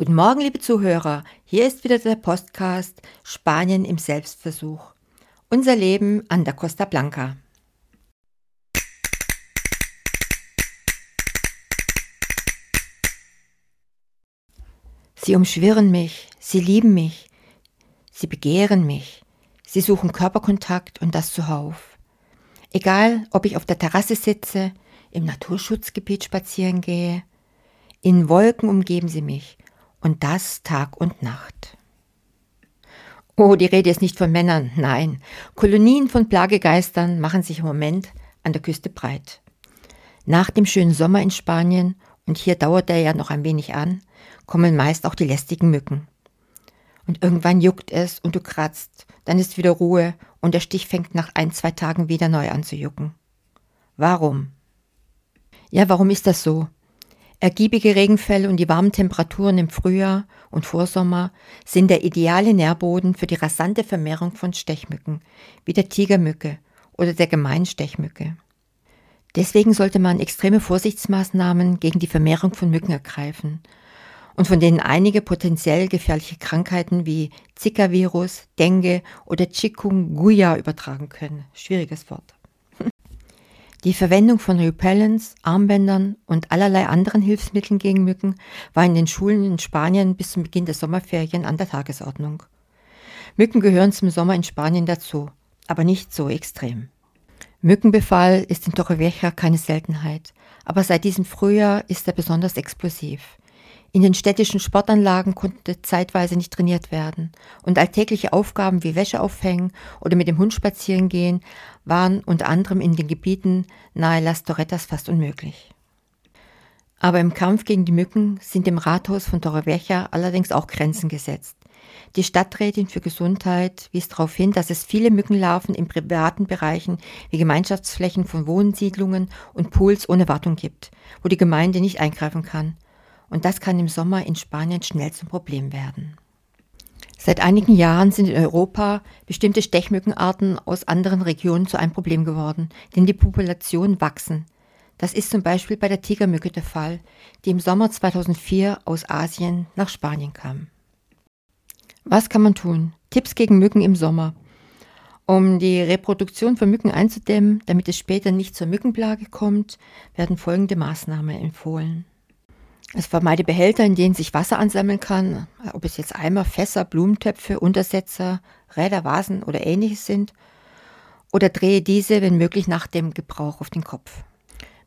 Guten Morgen, liebe Zuhörer. Hier ist wieder der Podcast Spanien im Selbstversuch. Unser Leben an der Costa Blanca. Sie umschwirren mich, sie lieben mich, sie begehren mich, sie suchen Körperkontakt und das zuhauf. Egal, ob ich auf der Terrasse sitze, im Naturschutzgebiet spazieren gehe, in Wolken umgeben sie mich und das Tag und Nacht. Oh, die Rede ist nicht von Männern, nein. Kolonien von Plagegeistern machen sich im Moment an der Küste breit. Nach dem schönen Sommer in Spanien, und hier dauert er ja noch ein wenig an, kommen meist auch die lästigen Mücken. Und irgendwann juckt es und du kratzt, dann ist wieder Ruhe und der Stich fängt nach ein, zwei Tagen wieder neu an zu jucken. Warum? Ja, warum ist das so? Ergiebige Regenfälle und die warmen Temperaturen im Frühjahr und Vorsommer sind der ideale Nährboden für die rasante Vermehrung von Stechmücken, wie der Tigermücke oder der Gemeinstechmücke. Deswegen sollte man extreme Vorsichtsmaßnahmen gegen die Vermehrung von Mücken ergreifen und von denen einige potenziell gefährliche Krankheiten wie Zika-Virus, Dengue oder Chikungunya übertragen können. Schwieriges Wort. Die Verwendung von Repellents, Armbändern und allerlei anderen Hilfsmitteln gegen Mücken war in den Schulen in Spanien bis zum Beginn der Sommerferien an der Tagesordnung. Mücken gehören zum Sommer in Spanien dazu, aber nicht so extrem. Mückenbefall ist in Torrevieja keine Seltenheit, aber seit diesem Frühjahr ist er besonders explosiv. In den städtischen Sportanlagen konnte zeitweise nicht trainiert werden und alltägliche Aufgaben wie Wäsche aufhängen oder mit dem Hund spazieren gehen waren unter anderem in den Gebieten nahe Las Torretas fast unmöglich. Aber im Kampf gegen die Mücken sind dem Rathaus von Torrevieja allerdings auch Grenzen gesetzt. Die Stadträtin für Gesundheit wies darauf hin, dass es viele Mückenlarven in privaten Bereichen wie Gemeinschaftsflächen von Wohnsiedlungen und Pools ohne Wartung gibt, wo die Gemeinde nicht eingreifen kann – und das kann im Sommer in Spanien schnell zum Problem werden. Seit einigen Jahren sind in Europa bestimmte Stechmückenarten aus anderen Regionen zu einem Problem geworden, denn die Populationen wachsen. Das ist zum Beispiel bei der Tigermücke der Fall, die im Sommer 2004 aus Asien nach Spanien kam. Was kann man tun? Tipps gegen Mücken im Sommer. Um die Reproduktion von Mücken einzudämmen, damit es später nicht zur Mückenplage kommt, werden folgende Maßnahmen empfohlen. Es vermeide Behälter, in denen sich Wasser ansammeln kann, ob es jetzt Eimer, Fässer, Blumentöpfe, Untersetzer, Räder, Vasen oder ähnliches sind. Oder drehe diese, wenn möglich, nach dem Gebrauch auf den Kopf.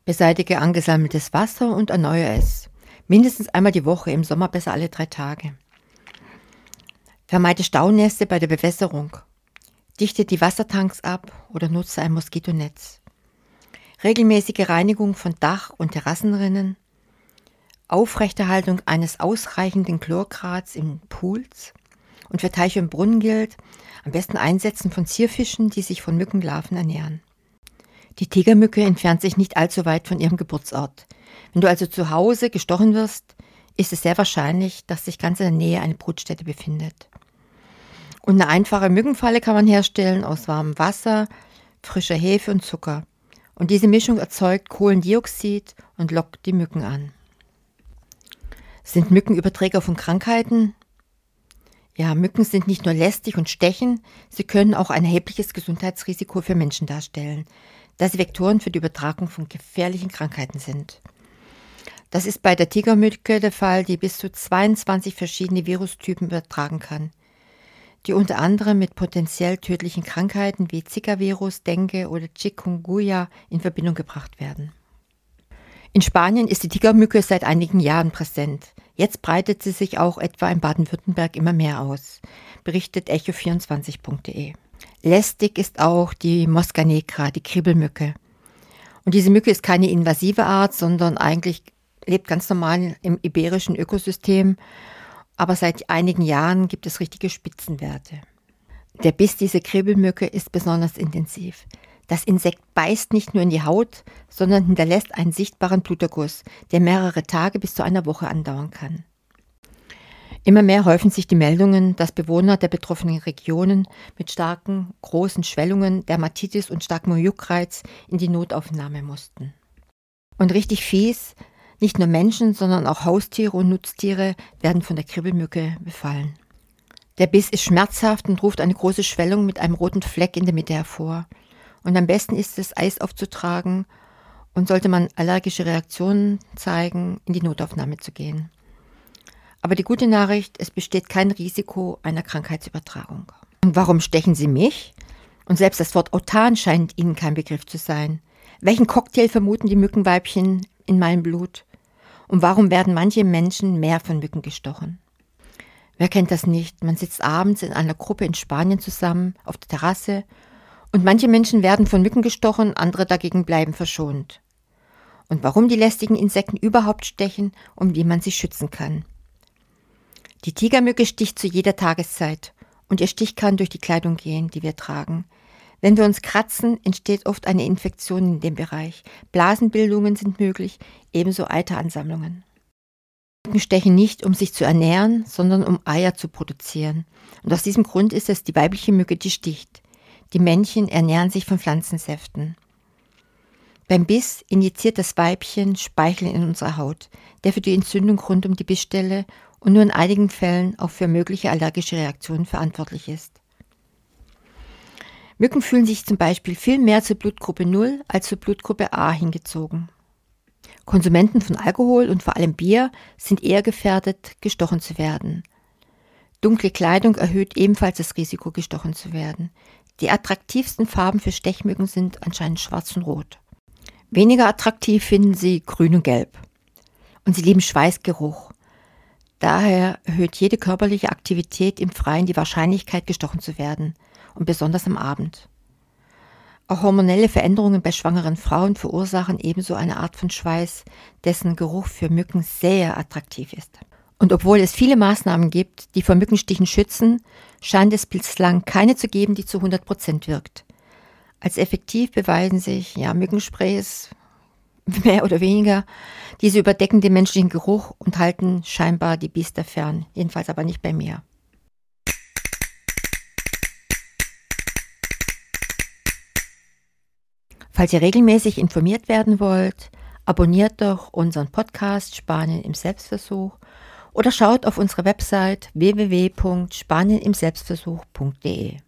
Beseitige angesammeltes Wasser und erneuere es. Mindestens einmal die Woche, im Sommer besser alle drei Tage. Vermeide Staunässe bei der Bewässerung. Dichte die Wassertanks ab oder nutze ein Moskitonetz. Regelmäßige Reinigung von Dach- und Terrassenrinnen Aufrechterhaltung eines ausreichenden Chlorgrads in Pools und für Teiche und Brunnen gilt, am besten Einsetzen von Zierfischen, die sich von Mückenlarven ernähren. Die Tigermücke entfernt sich nicht allzu weit von ihrem Geburtsort. Wenn du also zu Hause gestochen wirst, ist es sehr wahrscheinlich, dass sich ganz in der Nähe eine Brutstätte befindet. Und eine einfache Mückenfalle kann man herstellen aus warmem Wasser, frischer Hefe und Zucker. Und diese Mischung erzeugt Kohlendioxid und lockt die Mücken an. Sind Mücken Überträger von Krankheiten? Ja, Mücken sind nicht nur lästig und stechen, sie können auch ein erhebliches Gesundheitsrisiko für Menschen darstellen, da sie Vektoren für die Übertragung von gefährlichen Krankheiten sind. Das ist bei der Tigermücke der Fall, die bis zu 22 verschiedene Virustypen übertragen kann, die unter anderem mit potenziell tödlichen Krankheiten wie Zika-Virus, Dengue oder Chikungunya in Verbindung gebracht werden. In Spanien ist die Tigermücke seit einigen Jahren präsent. Jetzt breitet sie sich auch etwa in Baden-Württemberg immer mehr aus, berichtet echo24.de. Lästig ist auch die Mosca negra, die Kribbelmücke. Und diese Mücke ist keine invasive Art, sondern eigentlich lebt ganz normal im iberischen Ökosystem. Aber seit einigen Jahren gibt es richtige Spitzenwerte. Der Biss dieser Kribbelmücke ist besonders intensiv. Das Insekt beißt nicht nur in die Haut, sondern hinterlässt einen sichtbaren Bluterguss, der mehrere Tage bis zu einer Woche andauern kann. Immer mehr häufen sich die Meldungen, dass Bewohner der betroffenen Regionen mit starken, großen Schwellungen, Dermatitis und starkem Juckreiz in die Notaufnahme mussten. Und richtig fies, Nicht nur Menschen, sondern auch Haustiere und Nutztiere werden von der Kribbelmücke befallen. Der Biss ist schmerzhaft und ruft eine große Schwellung mit einem roten Fleck in der Mitte hervor. Und am besten ist es, Eis aufzutragen und sollte man allergische Reaktionen zeigen, in die Notaufnahme zu gehen. Aber die gute Nachricht, es besteht kein Risiko einer Krankheitsübertragung. Und warum stechen Sie mich? Und selbst das Wort Autan scheint Ihnen kein Begriff zu sein. Welchen Cocktail vermuten die Mückenweibchen in meinem Blut? Und warum werden manche Menschen mehr von Mücken gestochen? Wer kennt das nicht? Man sitzt abends in einer Gruppe in Spanien zusammen auf der Terrasse und manche Menschen werden von Mücken gestochen, andere dagegen bleiben verschont. Und warum die lästigen Insekten überhaupt stechen, um die man sich schützen kann. Die Tigermücke sticht zu jeder Tageszeit und ihr Stich kann durch die Kleidung gehen, die wir tragen. Wenn wir uns kratzen, entsteht oft eine Infektion in dem Bereich. Blasenbildungen sind möglich, ebenso Eiteransammlungen. Mücken stechen nicht, um sich zu ernähren, sondern um Eier zu produzieren. Und aus diesem Grund ist es die weibliche Mücke, die sticht. Die Männchen ernähren sich von Pflanzensäften. Beim Biss injiziert das Weibchen Speichel in unsere Haut, der für die Entzündung rund um die Bissstelle und nur in einigen Fällen auch für mögliche allergische Reaktionen verantwortlich ist. Mücken fühlen sich zum Beispiel viel mehr zur Blutgruppe 0 als zur Blutgruppe A hingezogen. Konsumenten von Alkohol und vor allem Bier sind eher gefährdet, gestochen zu werden. Dunkle Kleidung erhöht ebenfalls das Risiko, gestochen zu werden. Die attraktivsten Farben für Stechmücken sind anscheinend schwarz und rot. Weniger attraktiv finden sie grün und gelb. Und sie lieben Schweißgeruch. Daher erhöht jede körperliche Aktivität im Freien die Wahrscheinlichkeit, gestochen zu werden und besonders am Abend. Auch hormonelle Veränderungen bei schwangeren Frauen verursachen ebenso eine Art von Schweiß, dessen Geruch für Mücken sehr attraktiv ist. Und obwohl es viele Maßnahmen gibt, die vor Mückenstichen schützen, scheint es bislang keine zu geben, die zu 100 Prozent wirkt. Als effektiv beweisen sich ja Mückensprays mehr oder weniger. Diese überdecken den menschlichen Geruch und halten scheinbar die Biester fern, jedenfalls aber nicht bei mir. Falls ihr regelmäßig informiert werden wollt, abonniert doch unseren Podcast Spanien im Selbstversuch oder schaut auf unsere Website www.spanienimselbstversuch.de.